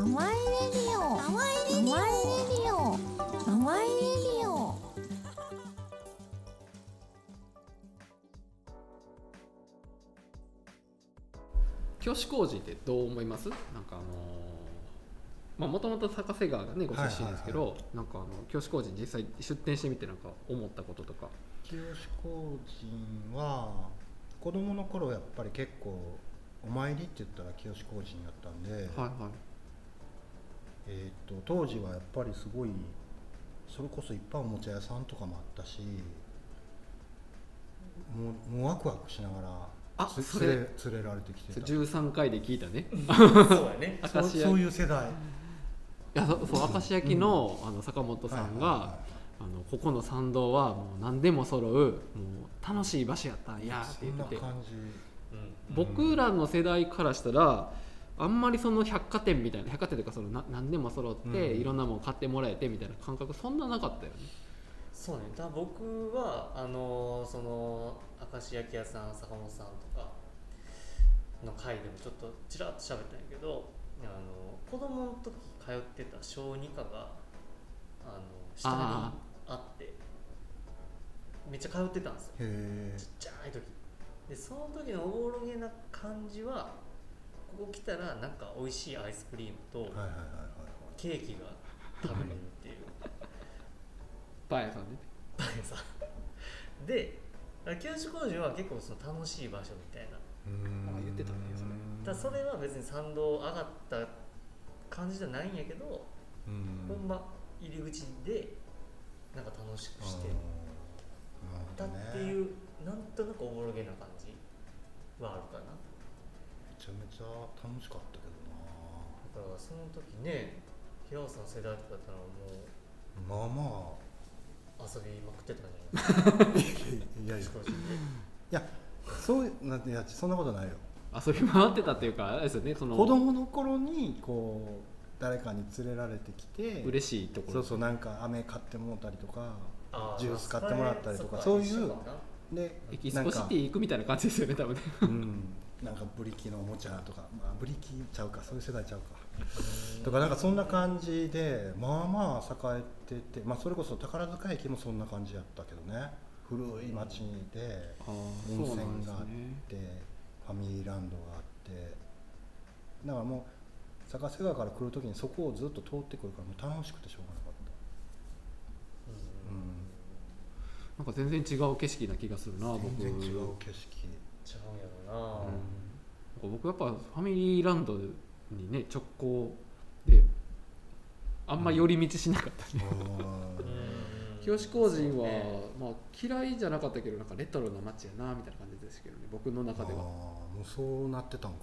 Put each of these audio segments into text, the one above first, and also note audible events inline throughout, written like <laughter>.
ワイレディオハワイレディオハワイレディオ京志工事ってどう思います？なんかあのまあもともと坂瀬川がねご出身ですけど、なんかあの京志工事に実際出店してみてなんか思ったこととか。清志工人は子供の頃やっぱり結構お参りって言ったら清志工人やったんで、はいはいえー、と当時はやっぱりすごいそれこそいっぱいおもちゃ屋さんとかもあったしもうもうワクワクしながらつあそれ。連れ連れられてきてた。13回で聞いたね。<laughs> そうやね。そうそういう世代。やそそう明石焼きの,、あの坂本さんが、はいはいはいあのここの参道はもう何でも揃うもう楽しい場所やったんやって言ってて。感じ。うん。僕らの世代からしたらあんまりその百貨店みたいな百貨店というかそのな何でも揃って、うん。いろんなもの買ってもらえてみたいな感覚そんななかったよね。そうね。だ僕はあのその明石焼き屋さん坂本さんとかの回でもちょっとちらっと喋ったんやけどあの子供の時通ってた小児科があの下にああってめっちゃ通ってたんですよ。へちっちゃい時。でその時のおぼろげな感じはここ来たらなんか美味しいアイスクリームとケーキが食べれるっていう。パン屋さんね。パン屋さん。で教師工場は結構その楽しい場所みたいな。あ言ってたねそれ。ただそれは別に参道上がった感じじゃないんやけど、うん。ほんま入り口でなんか楽しくして。たってういうなんとなくおぼろげな感じはあるかな。めちゃめちゃ楽しかったけどだからその時ね平尾さん世代とかだったらもうなまあま遊びまくってたんじゃない？ですかあいや。いやいやそうなんていやそんなことないよ。遊び回ってたっていうかあれですよねその。子供の頃にこう誰かに連れられてきて嬉しいところ。そうそうなんか飴買ってもらったりとかあジュース買ってもらったりとかそそういうでエキスなんかポシティ行くみたいな感じですよね多分ね。うんなんかブリキのおもちゃとか、まあ、ブリキちゃうかそういう世代ちゃうか。とかなんかそんな感じでまあまあ栄えてて、まあ、それこそ宝塚駅もそんな感じやったけどね。古い町で温泉があっですねてファミリーランドがあって。だからもう坂瀬川から来る時にそこをずっと通ってくるからもう楽しくてしょうがなかった。なんか全然違う景色な気がするな僕全然違う景色。ちゃうんやろな、うん、僕やっぱファミリーランドにね直行であんま寄り道しなかったね、清志工人は、まあ、嫌いじゃなかったけどなんかレトロな街やなみたいな感じですけどね僕の中では。あーもうそうなってたんか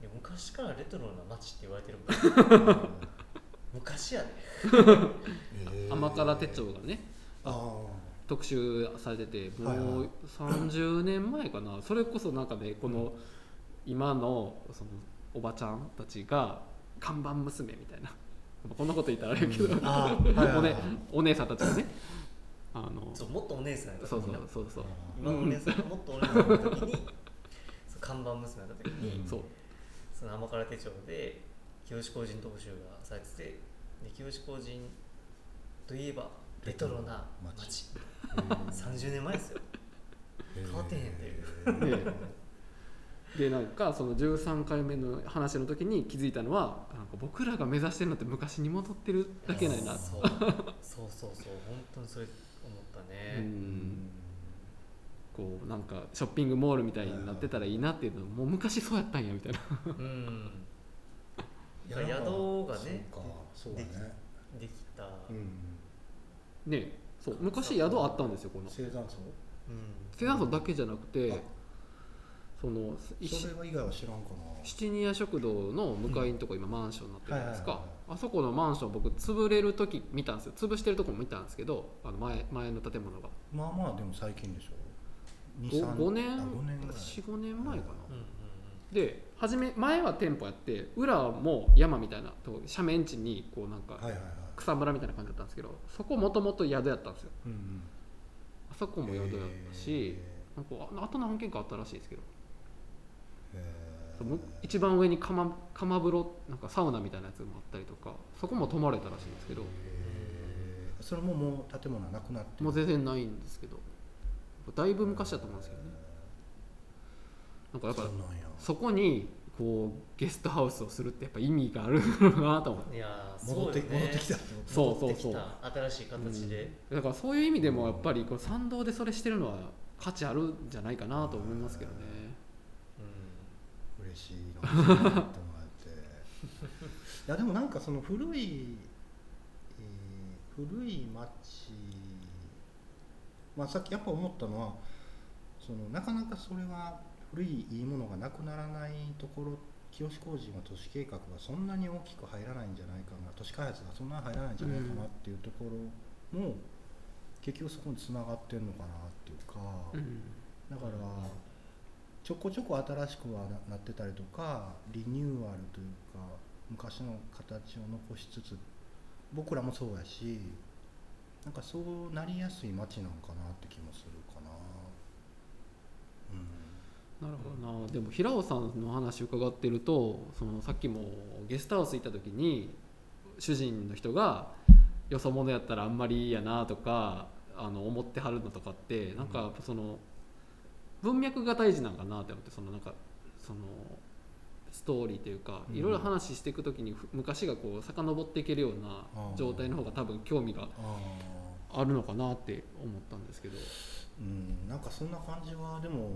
いや昔からレトロな街って言われてるからな昔やで。<laughs> えー。甘辛手帳がね。あ特集されててもう30年前かな。それこそなんかねこの今のそのおばちゃんたちが看板娘みたいな。<laughs> こんなこと言ったらあれやけど、おねお姉さんたちがね。あのそうもっとお姉さんやったそうそうそうそう。今のお姉さんがもっとお姉さんやった時に <laughs> そう看板娘やった時に、うん。そう。その甘辛手帳で清志工人特集がされててで清志工人といえばレトロな街30年前ですよ。変わってへんでねでなんかその13回目の話の時に気づいたのはなんか僕らが目指してるのって昔に戻ってるだけないな。そう。そうそうそう。本当にそれ思ったうね、ん。こうなんかショッピングモールみたいになってたらいいなっていうのもう昔そうやったんやみたいな。うん。いや宿がねそうか。そうだね。できた、うん。ねそう昔宿あったんですよこの。生産層？うん。セナソだけじゃなくてそのそれは以外は知らんかな。七ニア食堂の向かいのとこ今マンションになってるじゃないですか。はいはいはいあそこのマンション僕潰れる時見たんですよ潰してるとこも見たんですけどあの前前の建物が。まあまあでも最近でしょ。5 2年あ5年ぐらい。45年前かな、うんうんで初め前は店舗やって裏も山みたいなとこ斜面地にこうなんかはいはいはい草むらみたいな感じだったんですけどそこもともと宿やったんですよ。うんうん。あそこも宿やったし、なんかああと何軒かあったらしいですけど。へむ一番上に釜釜風呂なんかサウナみたいなやつもあったりとかそこも泊まれたらしいんですけど。へー。それももう建物はなくなってる。もう全然ないんですけど。だいぶ昔だと思うんですけどね。なんかやっぱそこにこうゲストハウスをするってやっぱ意味があるのかなと思って。いやー戻って戻ってきた。そうそう戻ってきそうた新しい形で、だからそういう意味でもやっぱりこう参道でそれしてるのは価値あるんじゃないかなと思いますけどね。うん。嬉しいのにってもらって。<laughs> いやでもなんかその古い、えー古い町まあさっきやっぱ思ったのはそのなかなかそれは古いいいものがなくならないところ清志工事は都市計画がそんなに大きく入らないんじゃないかな都市開発がそんなに入らないんじゃないかなっていうところも、結局そこにつながってるのかなっていうか。うんだからちょこちょこ新しくはななってたりとかリニューアルというか昔の形を残しつつ僕らもそうやしなんかそうなりやすい街なんかなって気もするかなうんなるほどな。でも平尾さんの話伺ってるとそのさっきもゲストハウス行った時に主人の人がよそ者やったらあんまりいいやなとかあの思ってはるのとかってなんかその文脈が大事なんかなって思ってそのなんかそのストーリーというかうん。いろいろ話していく時にふ昔がこう遡っていけるような状態の方が多分興味があるのかなって思ったんですけど。うん。なんかそんな感じはでも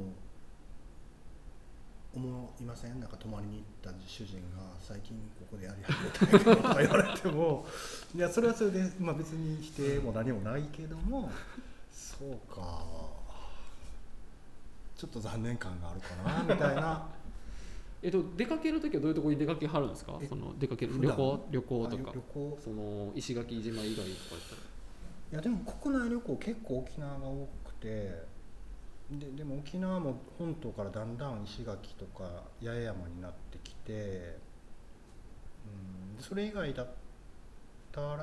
思いません。なんか泊まりに行った主人が最近ここでやり始めたとか言われても <laughs> いやそれはそれで、まあ、別に否定も何もないけどもそうか。ちょっと残念感があるかなみたいな。<laughs> えっと、出かける時はどういうところに出かけはるんですか？えその出かける旅行旅行とあか旅行。その石垣島以外とかいやでも国内旅行結構沖縄が多くてででも沖縄も本島からだんだん石垣とか八重山になってきて、うん、それ以外だったら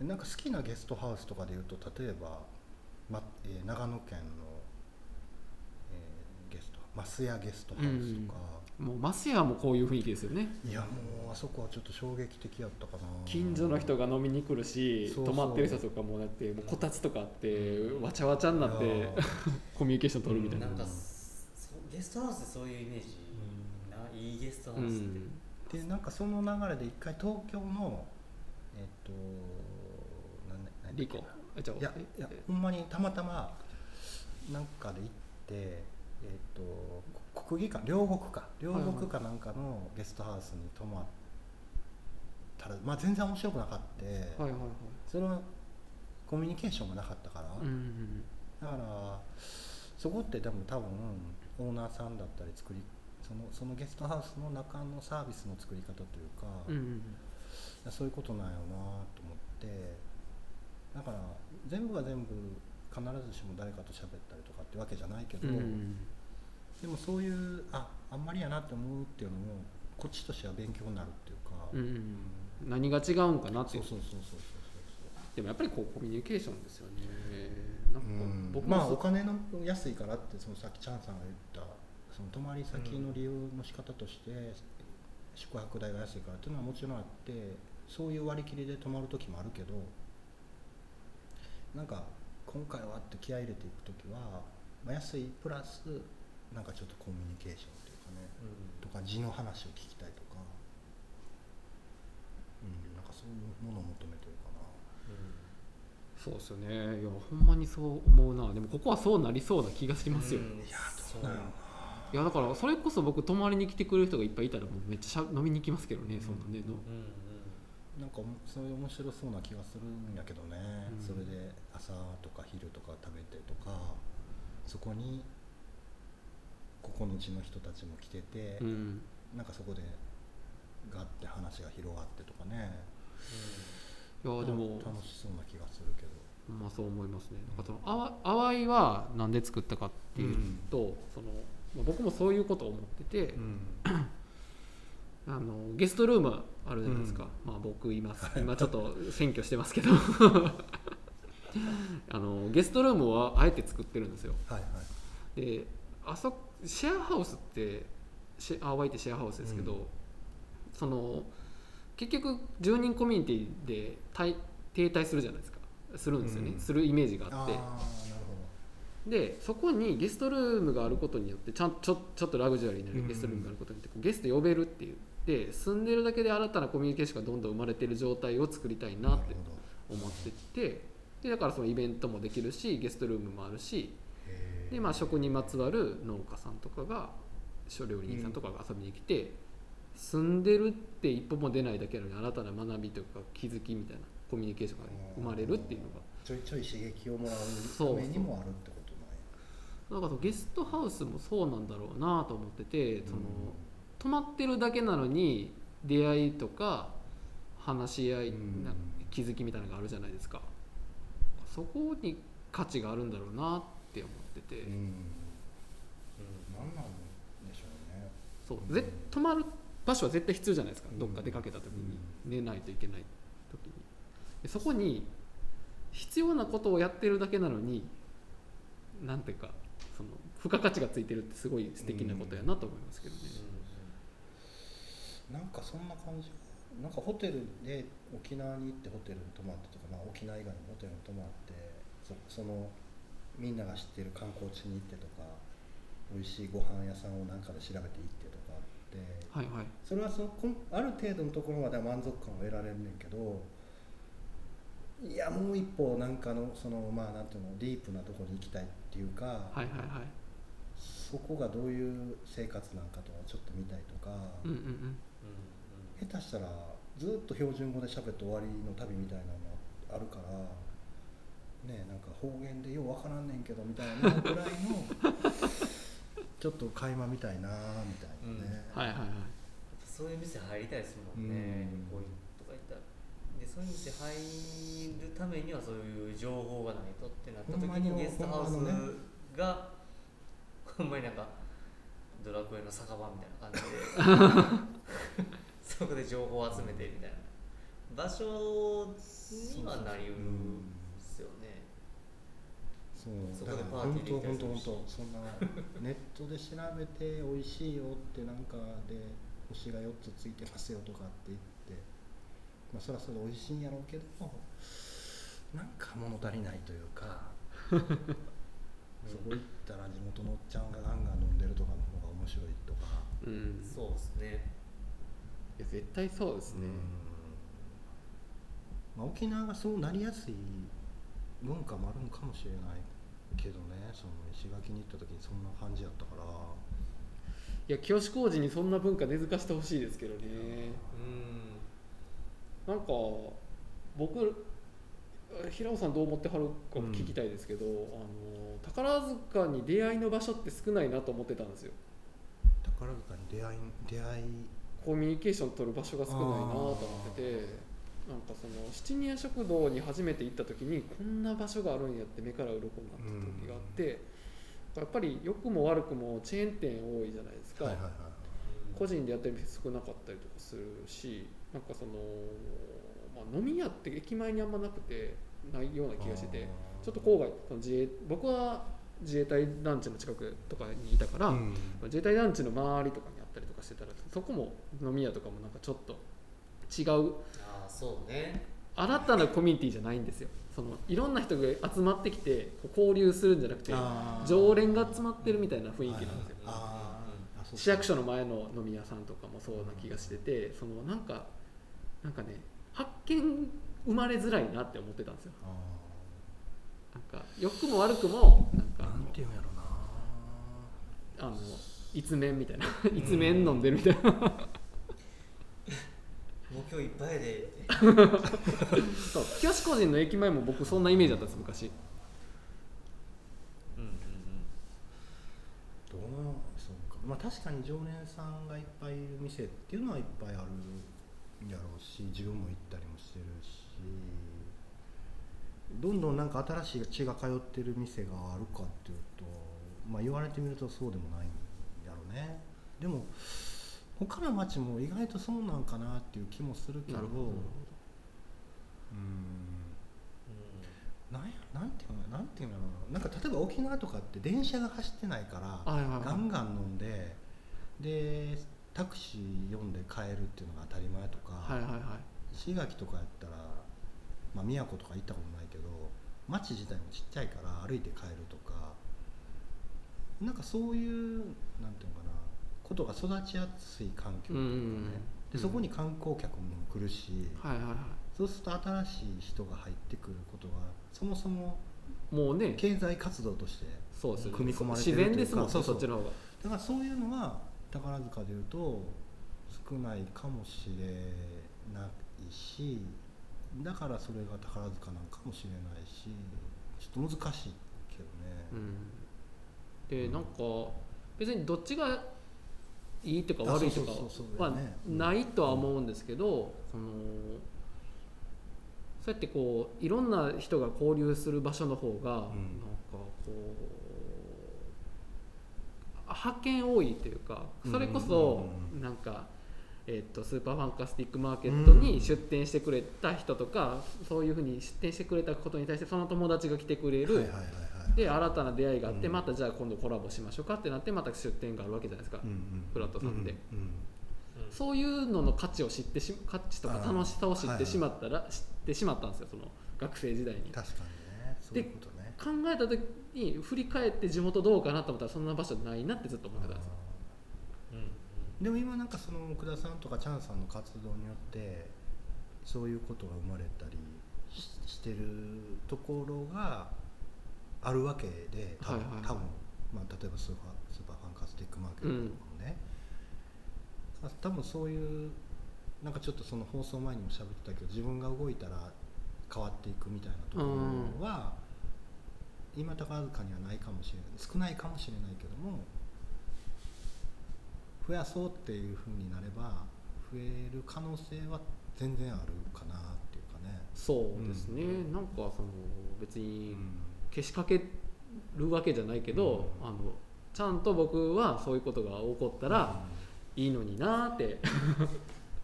なんか好きなゲストハウスとかでいうと例えば、まえー長野県の、えーゲスト増屋ゲストハウスとか、もうマスヤもこういう雰囲気ですよね。いやもうあそこはちょっと衝撃的やったかな。近所の人が飲みに来るしそうそう。泊まってる人とかもだってもうこたつとかあってわちゃわちゃになって <laughs> コミュニケーション取るみたいな、なんかゲストハウスでそういうイメージ、ないいゲストハうウスって、ん。でなんかその流れで一回東京のえっとなんだっけリコ。あじゃあいやいやほんまにたまたまなんかで行ってえっと国技館両国か両国かなんかのゲストハウスに泊まったら、まあ全然面白くなかった、はいはいはい。そのコミュニケーションがなかったから、うんうんだからそこってでも多分オーナーさんだったり作りそのそのゲストハウスの中のサービスの作り方というか、うんうんそういうことなんやろうなと思って。だから全部が全部必ずしも誰かと喋ったりとかってわけじゃないけど、うんうんでもそういうああんまりやなって思うっていうのもこっちとしては勉強になるっていうか、うんうんうん。何が違うんかなって。いううそそうそうそうそう。でもやっぱりこうコミュニケーションですよね。なんか僕まあお金の安いからってそのさっきチャンさんが言ったその泊まり先の理由の仕方として、宿泊代が安いからっていうのはもちろんあってそういう割り切りで泊まる時もあるけどなんか今回はって気合い入れていく時は、まあ、安いプラスなんかちょっとコミュニケーションというかねとか字の話を聞きたいとか、うん、なんかそういうものを求めてるかな。そうですよね。いやほんまにそう思うな。でもここはそうなりそうな気がしますよ、うんいやそうどうな。のいやだからそれこそ僕泊まりに来てくれる人がいっぱいいたらもうめっちゃしゃ飲みに行きますけどね、うん。そんなねの。うんうん。なんかそういう面白そうな気がするんやけどね、うん。それで朝とか昼とか食べてとかそこにここの地の人たちも来てて、うん。なんかそこでガッて話が広がってとかね。いやでも楽しそうな気がするけど。まあそう思いますね。なんかそのあわ淡いは何で作ったかっていうと、そのまあ僕もそういうことを思ってて、あのゲストルームあるじゃないですか、まあ僕います。今ちょっと占拠してますけど。<laughs> あのゲストルームはあえて作ってるんですよ。はいはい。であそシェアハウスってシェアワイってシェアハウスですけど、うん。その結局住人コミュニティで滞停滞するじゃないですか。するんですよね、うん。するイメージがあって。でそこにゲストルームがあることによってちゃんちょちょっとラグジュアリーなうん。ゲストルームがあることによってゲスト呼べるっていう。で住んでるだけで新たなコミュニケーションがどんどん生まれてる状態を作りたいなって思ってて。でだからそのイベントもできるしゲストルームもあるしで、まあ、食にまつわる農家さんとかが小料理人さんとかが遊びに来て、住んでるって一歩も出ないだけなのに新たな学びとか気づきみたいなコミュニケーションが生まれるっていうのが。ちょいちょい刺激をもらうそうためにもあるってことなんや。なんかそのゲストハウスもそうなんだろうなと思っててそのうん泊まってるだけなのに出会いとか話し合い、うん。な気づきみたいなのがあるじゃないですか。そこに価値があるんだろうなって思ってて、うん。何なんでしょうね。そう。ぜ泊まる場所は絶対必要じゃないですか、うんどっか出かけた時に、寝ないといけない時に。でそこに必要なことをやってるだけなのになんていうかその付加価値がついてるってすごい素敵なことやなと思いますけどね、なんかそんな感じ。なんかホテルで沖縄に行ってホテルに泊まってとか、まあ、沖縄以外のホテルに泊まってそそのみんなが知ってる観光地に行ってとか美味しいご飯屋さんをなんかで調べて行ってとかってはいはい。それはそのこんある程度のところまでは満足感を得られるねんけどいやもう一歩なんかのそのまあなんていうのディープなところに行きたいっていうか、はいはいはい。そこがどういう生活なんかとかちょっと見たいとか、うんうんうん。下手したらずっと標準語で喋って終わりの旅みたいなのもあるからねなんか方言でようわからんねんけどみたいなぐらいのちょっと垣間みたいなみたいなね、はいはいはい。そういう店入りたいですもんね、うん。旅行とか行ったら。でそういう店入るためにはそういう情報がないとってなった時ににゲストハウスがほんまになんかドラクエの酒場みたいな感じで。<laughs> そこで情報を集めてみたいな。場所にはなりうる。んですよねそこでだから本パーティーで当きたり本当するし本当そんな。ネットで調べて美味しいよってなんかで星が4つついてますよとかって言って。まあそれはそれで美味しいんやろうけど。なんか物足りないというか。そこ行ったら地元のおっちゃんがガンガン飲んでるとかの方が面白いとか、うん。そうですね。いや絶対そうですね、まあ、沖縄がそうなりやすい文化もあるのかもしれないけどねその石垣に行った時にそんな感じやったから。いや清志工事にそんな文化根付かしてほしいですけどね。うん。なんか僕平尾さんどう思ってはるか聞きたいですけど、あの宝塚に出会いの場所って少ないなと思ってたんですよ。宝塚に出会い出会い。コミュニケーション取る場所が少ないなと思っててなんかその七人屋食堂に初めて行った時にこんな場所があるんやって目から鱗になった時があって、やっぱり良くも悪くもチェーン店多いじゃないですか、はいはいはい。個人でやってる店少なかったりとかするしなんかその、まあ、飲み屋って駅前にあんまなくてないような気がしててちょっと郊外その自衛僕は自衛隊団地の近くとかにいたから、うん。自衛隊団地の周りとかにあったりとかしてたらそこも飲み屋とかもなんかちょっと違う。ああそうね。新たなコミュニティじゃないんですよ。そのいろんな人が集まってきて交流するんじゃなくて常連が集まってるみたいな雰囲気なんですよ。はいはいあーあそう市役所の前の飲み屋さんとかもそうな気がしててそのなんかなんかね発見生まれづらいなって思ってたんですよ。あなんか良くも悪くもなんかーなんていうんやろな。あの一面みたいな。一面飲んでるみたいなもう今日いっぱいで。そう。清志工人の駅前も僕そんなイメージだったんです昔。うんうんどうなそうか。まあ確かに常連さんがいっぱいいる店っていうのはいっぱいあるやろうし自分も行ったりもしてるし。どんどんなんか新しい血が通ってる店があるかっていうとまあ言われてみるとそうでもないんやろうね。でも他の町も意外とそうなんかなっていう気もするけどうん。なんやなんていうのなんていうのな。んか例えば沖縄とかって電車が走ってないからガンガン飲んででタクシー読んで帰るっていうのが当たり前とか、はいはいはい。石垣とかやったら、まあ、宮古とか行ったことないけど町自体もちっちゃいから歩いて帰るとかなんかそういうなんていうのかなことが育ちやすい環境というかね、うん。うんうん。でそこに観光客も来るし、はいはいはそうすると新しい人が入ってくることがそもそもいもうね経済活動としてそうですよね。組み込まれて自るというか然ですもんねそうそうそっちの方が。だからそういうのは宝塚でいうと少ないかもしれないしだからそれが宝塚なんかもしれないしちょっと難しいけどね、うん、でなんか別にどっちがいいとかあ悪いとかはないとは思うんですけど、そのそうやってこういろんな人が交流する場所の方が、なんかこう発見多いというかそれこそなんか。えっとスーパーファンタスティックマーケットに出店してくれた人とか、そういうふうに出店してくれたことに対してその友達が来てくれる、で新たな出会いがあって、うん。またじゃあ今度コラボしましょうかってなってまた出店があるわけじゃないですか、うんうんフラットさんで。うんうんそういうのの価値を知ってし価値とか楽しさを知ってしまったら、知ってしまったんですよその学生時代に。確かにね。そういうことね。考えた時に振り返って地元どうかなと思ったらそんな場所ないなってずっと思ってたんですよ。でも今なんかその奥田さんとかチャンさんの活動によってそういうことが生まれたりししてるところがあるわけで多分,、はいはいはい。多分まあ、例えばスーパースーパーファンカスティックマーケットとかもね、多分そういうなんかちょっとその放送前にも喋ってたけど自分が動いたら変わっていくみたいなところは、今宝塚にはないかもしれない。少ないかもしれないけども増やそうっていうふうになれば増える可能性は全然あるかなっていうかね。そうですね、うん。なんかその別にうんけしかけるわけじゃないけど、うん。あのちゃんと僕はそういうことが起こったらいいのになーって。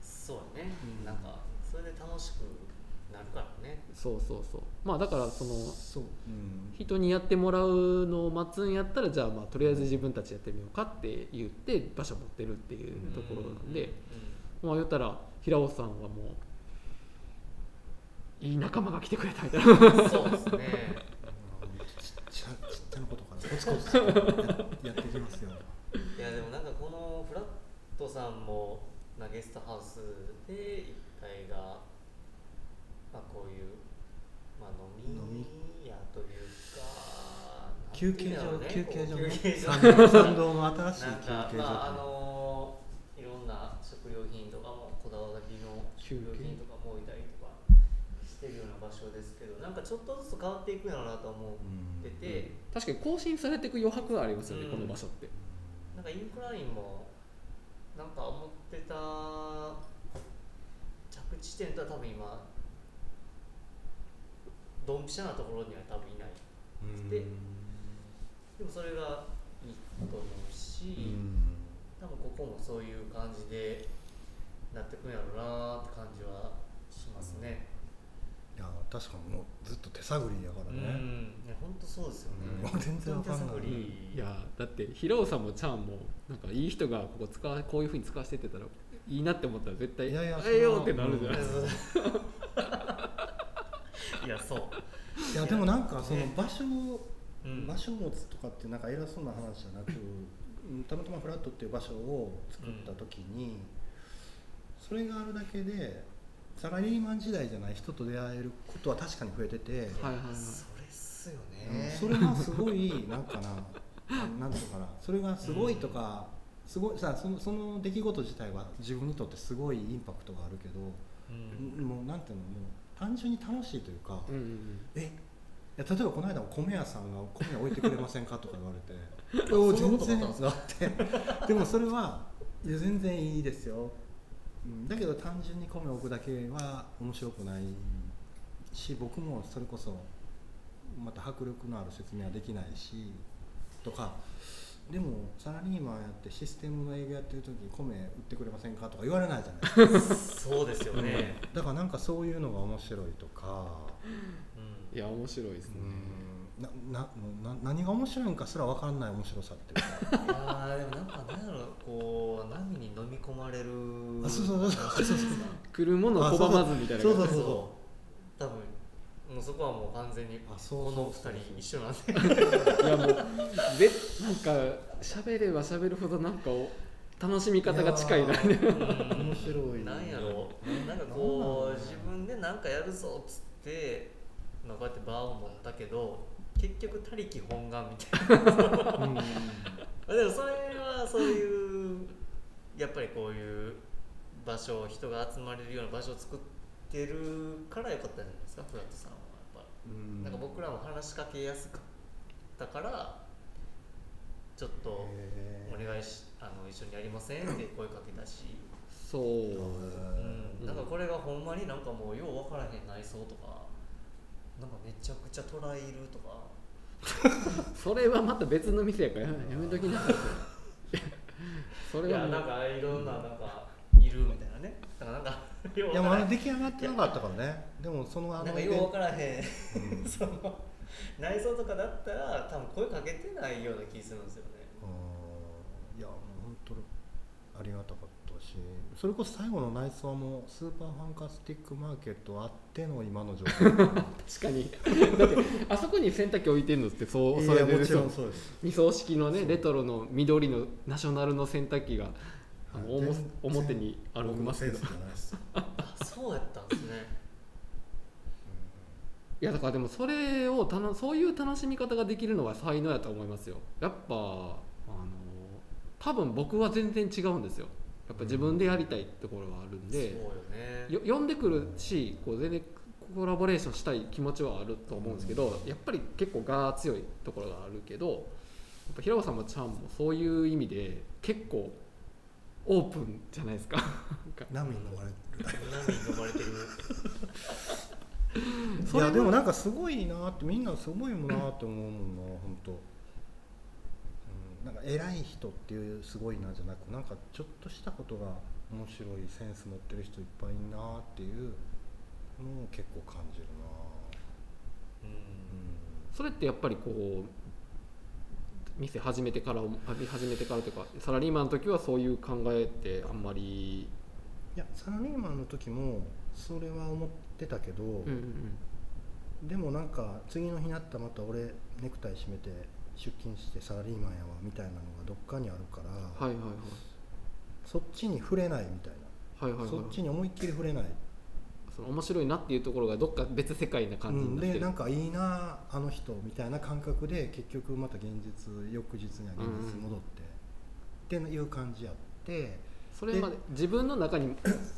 そうね、うん。なんかそれで楽しくなるからね。そうそうそう。まあだからそのそう、うん。人にやってもらうのを待つんやったらじゃあまあとりあえず自分たちやってみようかって言って場所持ってるっていうところなんで、まあ言ったら平尾さんはもういい仲間が来てくれたみたいな。うんそうですねゃちっちゃなことからコツコツややっていきますよ。いやでもなんかこのフラットさんもなゲストハウスで1階が、まあ、こういう、まあ、飲み屋というか休憩所、休憩所ね。参道の新しいなん休憩所かまああのいろんな食料品とかもこだわりの食料品とかも置いたりとかしてるような場所ですけどなんかちょっとずつ変わっていくんやろうなと思ってて、確かに更新されていく余白がありますよね、うん。この場所って。なんかインクラインもなんか思ってた着地点とは多分今ドンピシャなところには多分いない。うん。ででもそれがいいと思うし、うん。多分ここもそういう感じでなってくんやろうなって感じはしますね。いや確かにもうずっと手探りやからうん、ね。いや本当そうですよね。うん。全然わかんない。いやだって平尾さんもチャンもなんかいい人がここ使わこういうふうに使わせてってたらいいなって思ったら絶対いやいやええよってなるじゃないですか、いやそう。<laughs> いやでもなんかそのね場所をうん。場所を持つとかってなんか偉そうな話じゃなく、うんたまたまフラットっていう場所を作った時に、それがあるだけでサラリーマン時代じゃない人と出会えることは確かに増えてて、はいはいはい。それっすようんね。それがすごいなんかななんていうのかなそれがすごいとか、すごいさそのその出来事自体は自分にとってすごいインパクトがあるけど、うん。もうなんていうのもう単純に楽しいというか、うんうんえいや例えばこの間も米屋さんが「米屋置いてくれませんか?」とか言われて「<laughs> そうお全然」だって。でもそれはいや全然いいですよ、うん、だけど単純に米を置くだけは面白くないし僕もそれこそまた迫力のある説明はできないしとか。でもサラリーマンやってシステムの営業やってる時に米売ってくれませんか？とか言われないじゃない。ですかそうですよね。だからなんかそういうのが面白いとか。うんいや面白いですね、ななな何が面白いんかすら分かんない面白さっていうか。<laughs> いやーでもなんかなんやろこう波に飲み込まれるあ <laughs> そうそうそう。そうそう来るものを拒まずみたいなそうそうそう。多分もうそこはもう完全にあそうこのそうそう。二人一緒なんで。いやもうべなんか喋れば喋るほどなんかお楽しみ方が近いな。面白いなんやろなんかこうなんなんだろうね。自分でなんかやるぞっつって、まあ、こうやって場を持ったけど結局他力本願みたいな。でもそれはそういうやっぱりこういう場所人が集まれるような場所を作ってるからよかったんじゃないですかフラットさんはやっぱうん。なんか僕らも話しかけやすかったからちょっとお願いしあの一緒にやりませんって声かけたし、そううん、なんかこれがほんまになんかもうよう分からへん内装とかなんかめちゃくちゃ捉えるとか <laughs> それはまた別の店やからややめときなさいそれ。<laughs> いはなんかいろんななんかいるみたいなね。だからなんかいやま分からへん。だ出来上がってなかったからね。でもそのあなんかよう分からへん。うん。<laughs> その内装とかだったら多分声かけてないような気するんですよね。いやもう本当ありがたかったし。それこそ最後の内装もスーパーファンカスティックマーケットあっての今の状況。確かに。だってあそこに洗濯機置いてんのってそうそれでいやもちろんそうです。二層式のねレトロの緑のナショナルの洗濯機があのはい表表にあります。けどそうやったんですね。いやだからでもそれをたのそういう楽しみ方ができるのは才能やと思いますよ。やっぱあの多分僕は全然違うんですよ。やっぱ自分でやりたいところがあるんで、そうよね。よ呼んでくるしこう全然コラボレーションしたい気持ちはあると思うんですけど、やっぱり結構が強いところがあるけどやっぱ平尾さんもちゃんもそういう意味で結構オープンじゃないですか。波に飲まれる。波に飲まれてる。<laughs> いやでもなんかすごいなってみんなすごいもんなって思うもんな本当。うん、なんか偉い人っていうすごいなじゃなくなんかちょっとしたことが面白いセンス持ってる人いっぱいいんなっていうのを結構感じるな。うん。うん。それってやっぱりこう店始めてから始めてからというかサラリーマンの時はそういう考えってあんまり、いやサラリーマンの時もそれは思ってたけど、うんうんうん、でもなんか次の日になったらまた俺ネクタイ締めて出勤してサラリーマンやわみたいなのがどっかにあるから、はいはい。そっちに触れないみたいな、はいはいはいはい。そっちに思いっきり触れない、その面白いなっていうところがどっか別世界な感じうん、になってる、でなんかいいなあの人みたいな感覚で結局また現実翌日には現実に戻って、っていう感じやってそれまで自分の中に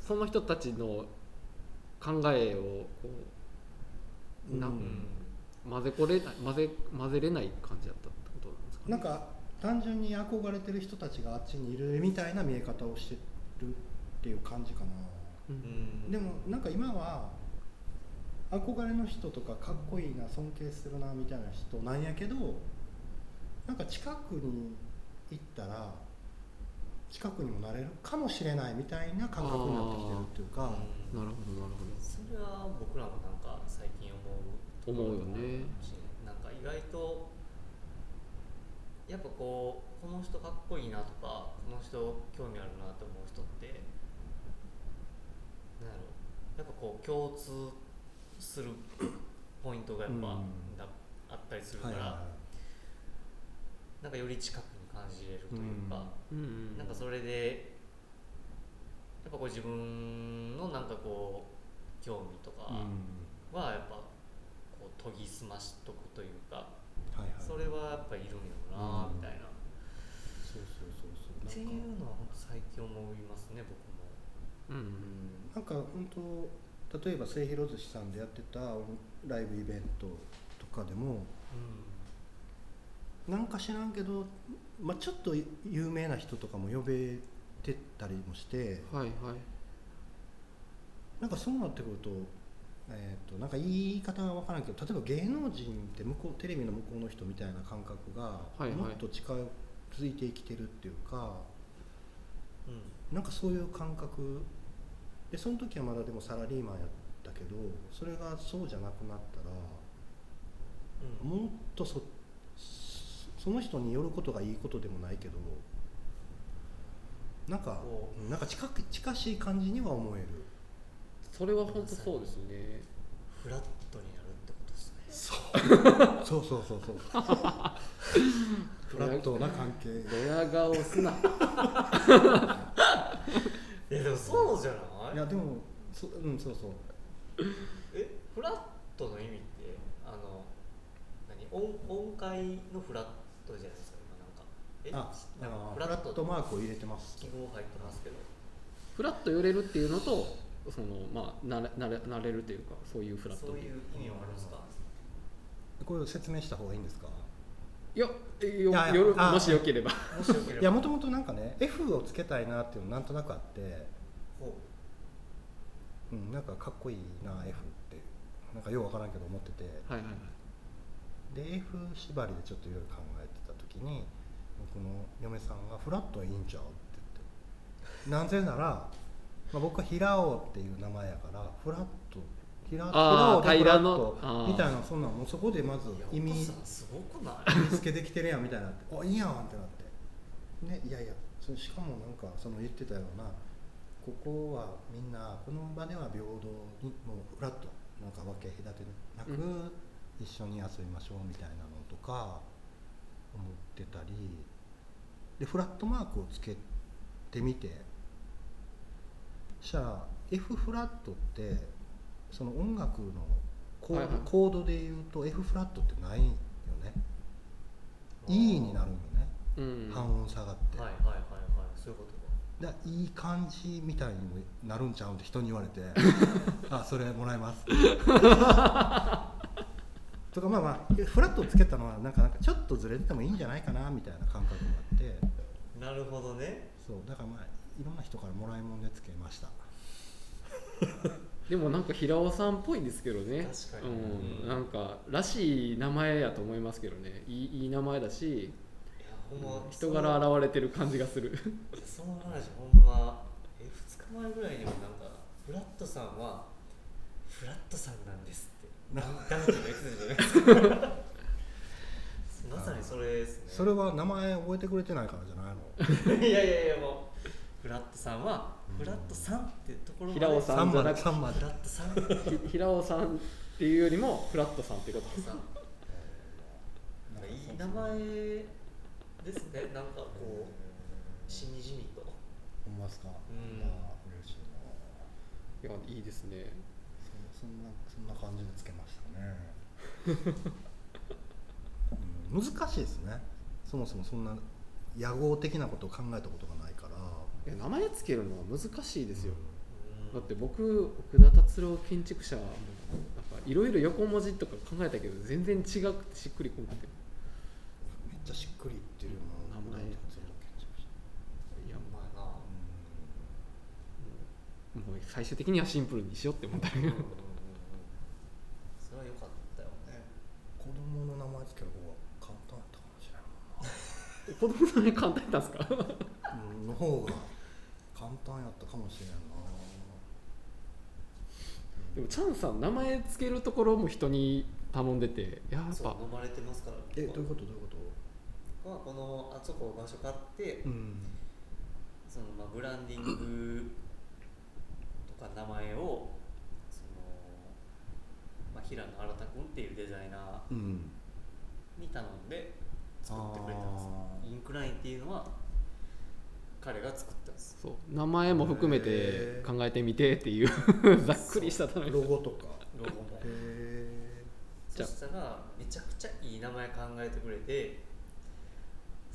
その人たちの考えをこうな、うん。混ぜこれない混ぜ混ぜれない感じだったってことなんですか、ね、なんか単純に憧れてる人たちがあっちにいるみたいな見え方をしてるっていう感じかな。ううん。んでもなんか今は憧れの人とかかっこいいな尊敬するなみたいな人なんやけどなんか近くに行ったら近くにもなれるかもしれないみたいな感覚になってきてるっていうか。なるほどなるほど。それは僕らもなんか最近思う思うよね。なんか意外とやっぱこうこの人かっこいいなとかこの人興味あるなと思う人ってなんやっぱこう共通するポイントがやっぱ、うん。なあったりするから、はいはい。はなんかより近くに感じれるというか、うん。うんなんかそれでやっぱこう自分のなんかこう興味とかはやっぱこう研ぎ澄ましとくというか、はいはい。それはやっぱいるんやろなうん。みたいな、っそうそうそうそう。ていうのは本当最近思いますね僕も。うん。うんなんか本当例えば末広寿司さんでやってたライブイベントとかでもなんか知らんけど、まあ、ちょっと有名な人とかも呼べてたりもしてはいはい。なんかそうなってくると,、えー、となんか言い方が分からんけど例えば芸能人って向こうテレビの向こうの人みたいな感覚がはいはい。もっと近づいてきてるっていうか、うん。なんかそういう感覚でその時はまだでもサラリーマンやったけどそれがそうじゃなくなったらうん。もっとそその人によることがいいことでもないけどなんかなんか近く近しい感じには思える。それは本当そうですね。フラットになるってことですね。そう。そうそうそう。<laughs> フラットな関係。ドヤ顔すな。いやでもそうじゃない？い？やでもそうんそうそう。えフラットの意味ってあの何？音音階のフラットじゃないですか今なんか。え？あなんかあフラット。マークを入れてます。記号入ってますけど。フラッと寄れるっていうのとそのまあなれなれなれるというかそういうフラット。そういう意味もあるんですか？これを説明した方がいいんですか？いやえよいやいやよもしよければ。もしよければ。いやもともとなんかね F をつけたいなっていうのなんとなくあって、ほうん、なんかかっこいいな F って。なんかようわからんけど思ってて。はいはいはい。で F 縛りでちょっといろいろ考えてた時に僕の嫁さんが「フラットはいいんちゃう?」って言って。なぜなら、まあ、僕は平尾っていう名前やからフラット平平尾でフラットみたいなそんなんもうそこでまず意味すごくない？意味付けできてるやんみたいになって「あいいやん」ってなって。ねいやいやそれしかもなんかその言ってたようなここはみんなこの場では平等にもうフラットなんか分け隔てなく、う一緒に遊びましょうみたいなのとか思ってたりでフラットマークをつけてみてじゃあ F フラットってその音楽のコード,、コードで言うと F フラットってないよね。E になるんよね、うん。半音下がって、はいはいはいはい。そういうこと。かだいい感じみたいにもなるんちゃうんって人に言われて <laughs> あそれもらいます。<laughs> とかまあまあフラットをつけたのはなんかなんかちょっとずれててもいいんじゃないかなみたいな感覚もあって。なるほどね。そうだからまあいろんな人からもらいもんでつけました。でもなんか平尾さんっぽいですけどね。確かに。うん、なんからしい名前やと思いますけどね。いいいい名前だしほんま人柄現れてる感じがする。<laughs> その話ほんまえ2日前ぐらいにもなんかフラットさんはフラットさんなんですって。な男女が言ってたじゃないですか <laughs> まさにそれですね。それは名前覚えてくれてないからじゃないの？<laughs> いやいやいやもうフラットさんはフラットさんってところまで。平尾さ3まんじゃなくフラットさん。ひ平尾さんっていうよりもフラットさんってこと。さん。いい名前ですね。なんかこうしみじみと。ほんまっすか、うん。まあ嬉しいな。いやいいですね。そそんなそんな感じでつけましたね、<laughs> うん、難しいですね。そもそもそんな野号的なことを考えたことがないから。いや名前つけるのは難しいですよ、うん。だって僕奥田達郎建築者もなんかいろいろ横文字とか考えたけど全然違くてしっくりこなくてちゃしっくりいってるよな名前なんてその建築士いやまあなもう最終的にはシンプルにしようって思ったけど。うんうんうんうんそれは良かったよね。子供の名前つける方が簡単やったかもしれな。い <laughs> 子供の名前簡単やったんですか？うんの方が簡単やったかもしれんな。でもチャンさん名前つけるところも人に頼んでてやっぱ。そう飲まれてますから。えどういうこと？どういうこまあこのあそこ場所買って、とうんそのまあブランディングとか名前をその、まあ、平野新君っていうデザイナーうんに頼んで作ってくれたんです。インクラインっていうのは彼が作ったんです。そう。名前も含めて考えてみてっていう <laughs> ざっくりした頼みロゴとか。ロゴも。へじゃあそしたらめちゃくちゃいい名前考えてくれて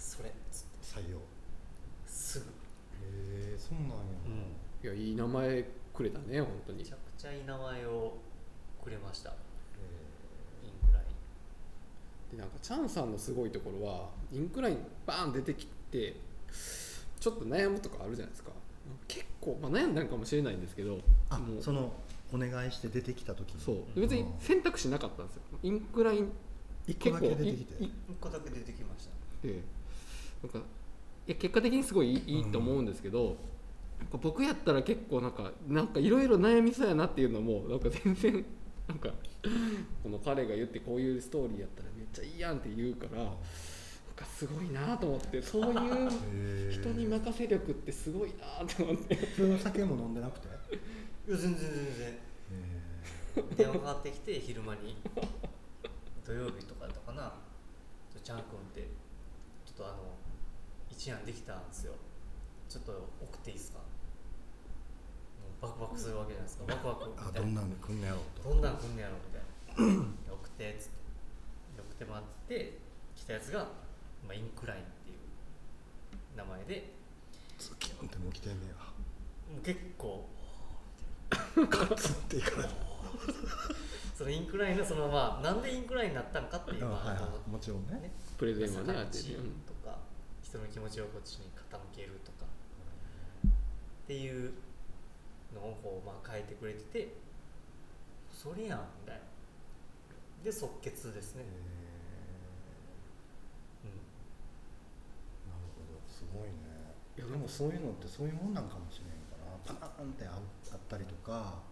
それ。採用。へすぐ。えそうなんや、いやいい名前くれたね本当に。めちゃくちゃいい名前をくれました。へインクライン。でなんかチャンさんのすごいところはインクラインバーン出てきてちょっと悩むとかあるじゃないですか。結構、まあ、悩んだんかもしれないんですけどあもう。そのお願いして出てきた時に。そう。別に選択肢なかったんですよ。インクライン一個だけ出てきて。いい1個だけ出てきました。でなんかいや結果的にすごいいいいいと思うんですけど、やっぱ僕やったら結構なんかなんかいろいろ悩みそうやなっていうのもなんか全然 <laughs> なんかこの彼が言ってこういうストーリーやったらめっちゃいいやんって言うからなんかすごいなと思ってそういう人に任せ力ってすごいなと思って。普通の酒も飲んでなくて？いや全然全然。電話かかってきて昼間に。<laughs> 土曜日とかだったかな。ちょちゃんくんって。ちょっとあの一案できたんですよ。ちょっと送っていいですか？もうバクバクするわけじゃないですか。バクバクみたいなあどんなんで来んねやろうと。どんなん来んねやろみたいな。送ってっつって。送ってもらって来たやつが、まあ、インクラインっていう名前で。ズキュンってもう来てんねや。もう結構。ガツっていかない <laughs> そのインクラインのそのまあなんでインクラインになったのかっていうとまあはいはい。もちろんね。ね。プレゼンはねあって形ねとか人の気持ちをこっちに傾けるとかっていうのをこうまあ変えてくれててそれやんみたいな。で即決ですね、えうん。ーなるほど。すごいね。いやでもそういうのってそういうもんなんかもしれんかなパーンってああったりとか。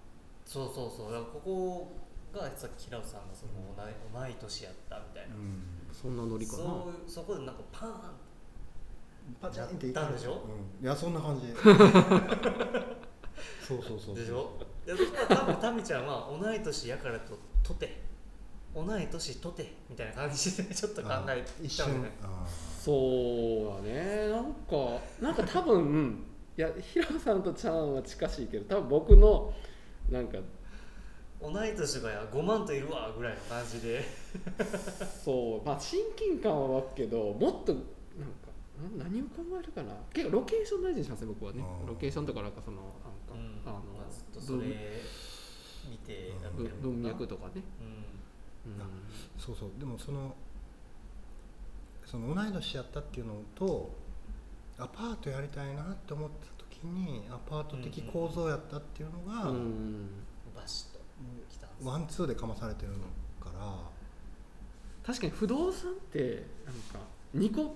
そうそうそう。だからここがさっき平尾さんがその同い同い年やったみたいな、ん。そんなノリかな。そうそこでなんかパーンパチンっていったんでしょ？うん、いやそんな感じ。<laughs> そうそうそうそうでしょでそしたら多分タミちゃんは同い年やからととて同い年とてみたいな感じでちょっと考えあ一たんじゃない。瞬あ <laughs> そうだね。なんかなんか多分いや平野さんとちゃんは近しいけど多分僕のなんか同い年がや5万といるわぐらいの感じで。そう。まあ親近感は湧くけどもっと何を考えるかな。結構ロケーション大事にしますね僕はね。ロケーションとかなんかそのなんか、うん。あのまあ、ずっとそれ見て文脈とかね、うん。うん。あそうそう。でもそのその同い年やったっていうのとアパートやりたいなって思った時にアパート的構造やったっていうのが、うんバシッと来たワンツーでかまされてるから。確かに不動産ってなんか2個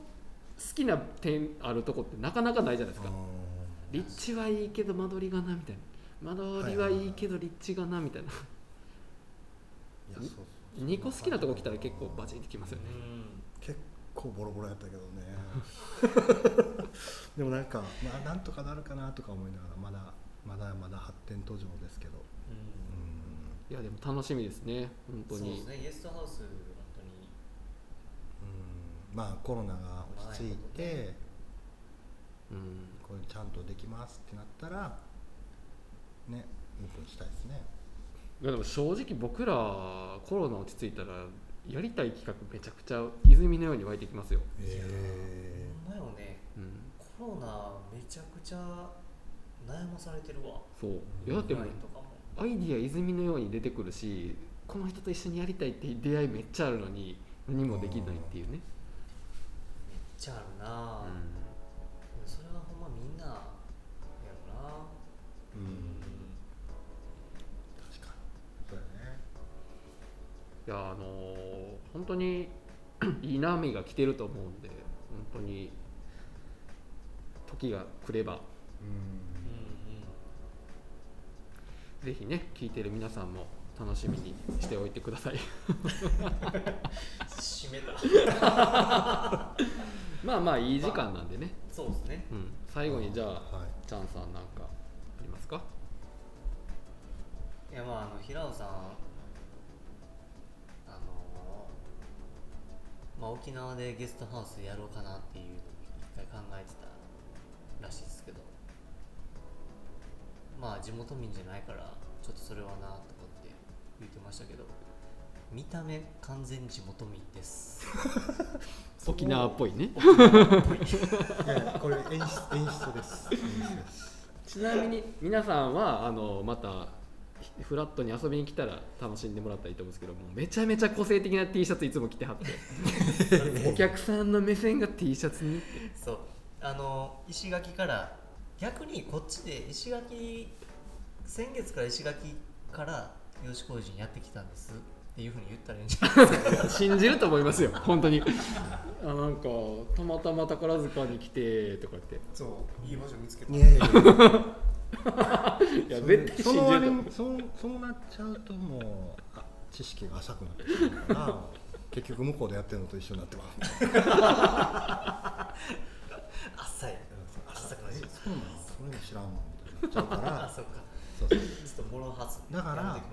好きな点あるとこってなかなかないじゃないですか。立地はいいけど間取りがなみたいな。間取りはいいけど立地がなみたいな、いやそうそう2個好きなとこ来たら結構バチンってきますよね。結構ボロボロやったけどね。<laughs> でもなんかまあなんとかなるかなとか思いながらまだまだまだ発展途上ですけど。いやでも楽しみですね。本当に。そうですね。ゲストハウス本当に。うん。まあコロナが落ち着いて、うんこれちゃんとできますってなったらねオープンしたいですね。いやでも正直僕らコロナ落ち着いたらやりたい企画めちゃくちゃ泉のように湧いてきますよ、へほんまよね。うん、コロナめちゃくちゃ悩まされてるわ。そう。いやだってアイディア泉のように出てくるしこの人と一緒にやりたいっていう出会いめっちゃあるのに何もできないっていうね、めっちゃあるな、うそれはほんまみんなやろな。えうん。確かに。そうやね。ん、いやあのー本当にいい波が来てると思うんで本当に時が来れば。うん。うんぜひね聞いてる皆さんも楽しみにしておいてください。<laughs> 閉めた <laughs> まあまあいい時間なんでね、そうですね。うん、最後にじゃあはい。チャンさんなんかありますか？いやまああの平尾さんあのまあ沖縄でゲストハウスやろうかなっていうのを一回考えてたらしいですけど。まあ地元民じゃないからちょっとそれはなとかって言ってましたけど見た目完全地元民です。<laughs> 沖縄っぽいね。<laughs> これ演出演出です。ちなみに皆さんはあのまたフラットに遊びに来たら楽しんでもらったらいいと思うんですけどもうめちゃめちゃ個性的な T シャツいつも着てはって。<laughs> お客さんの目線が T シャツにって。そう。あの石垣から逆にこっちで石垣先月から石垣から吉工人やってきたんですっていうふうに言ったらいいんじゃない？ですか信じると思いますよ本当に。あなんかたまたま宝塚に来てとか言って。そういい場所見つけた。いやいやいや。<laughs> 絶対その信じると割にそうそうなっちゃうともうあ知識が浅くなってしまうから <laughs> 結局向こうでやってるのと一緒になってます。浅い浅くないえそうなのそれも知らんのみたいになっちゃうか <laughs> あらそっか。そうそう。ちょっとモロハズだから、やはい、う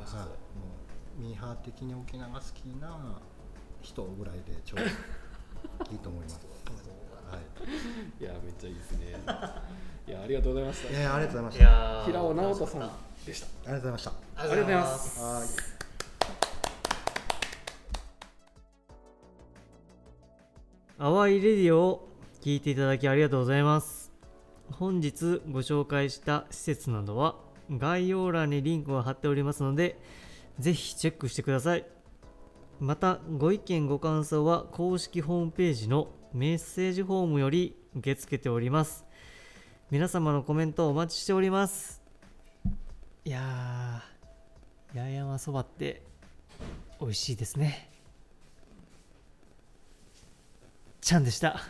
ミーハー的に沖縄が好きな人ぐらいでちょうどいいと思います。は <laughs> いやめっちゃいいですねいやありがとうございましい。えー、ありがとうございまいした。平尾直人さんでしたありがとうございました。たありがとうございますはい。淡いレディオを聞いていただきありがとうございます本日ご紹介した施設などは概要欄にリンクを貼っておりますのでぜひチェックしてください。またご意見ご感想は公式ホームページのメッセージフォームより受け付けております。皆様のコメントをお待ちしております。いやー八重山そばって美味しいですね。ちゃんでした。